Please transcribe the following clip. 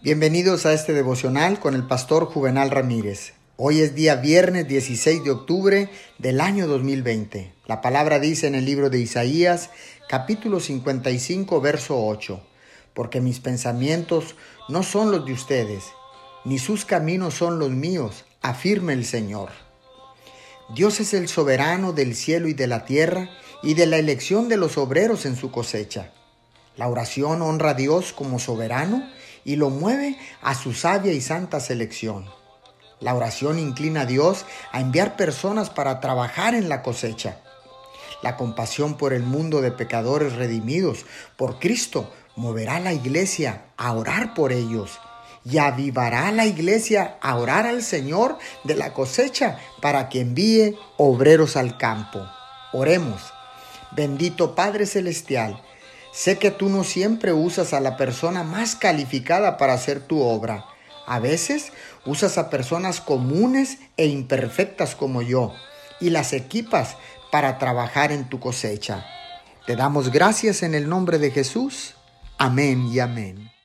Bienvenidos a este devocional con el pastor Juvenal Ramírez. Hoy es día viernes 16 de octubre del año 2020. La palabra dice en el libro de Isaías, capítulo 55, verso 8, porque mis pensamientos no son los de ustedes, ni sus caminos son los míos, afirma el Señor. Dios es el soberano del cielo y de la tierra y de la elección de los obreros en su cosecha. La oración honra a Dios como soberano y lo mueve a su sabia y santa selección. La oración inclina a Dios a enviar personas para trabajar en la cosecha. La compasión por el mundo de pecadores redimidos por Cristo moverá a la iglesia a orar por ellos y avivará a la iglesia a orar al Señor de la cosecha para que envíe obreros al campo. Oremos. Bendito Padre Celestial, Sé que tú no siempre usas a la persona más calificada para hacer tu obra. A veces usas a personas comunes e imperfectas como yo y las equipas para trabajar en tu cosecha. Te damos gracias en el nombre de Jesús. Amén y amén.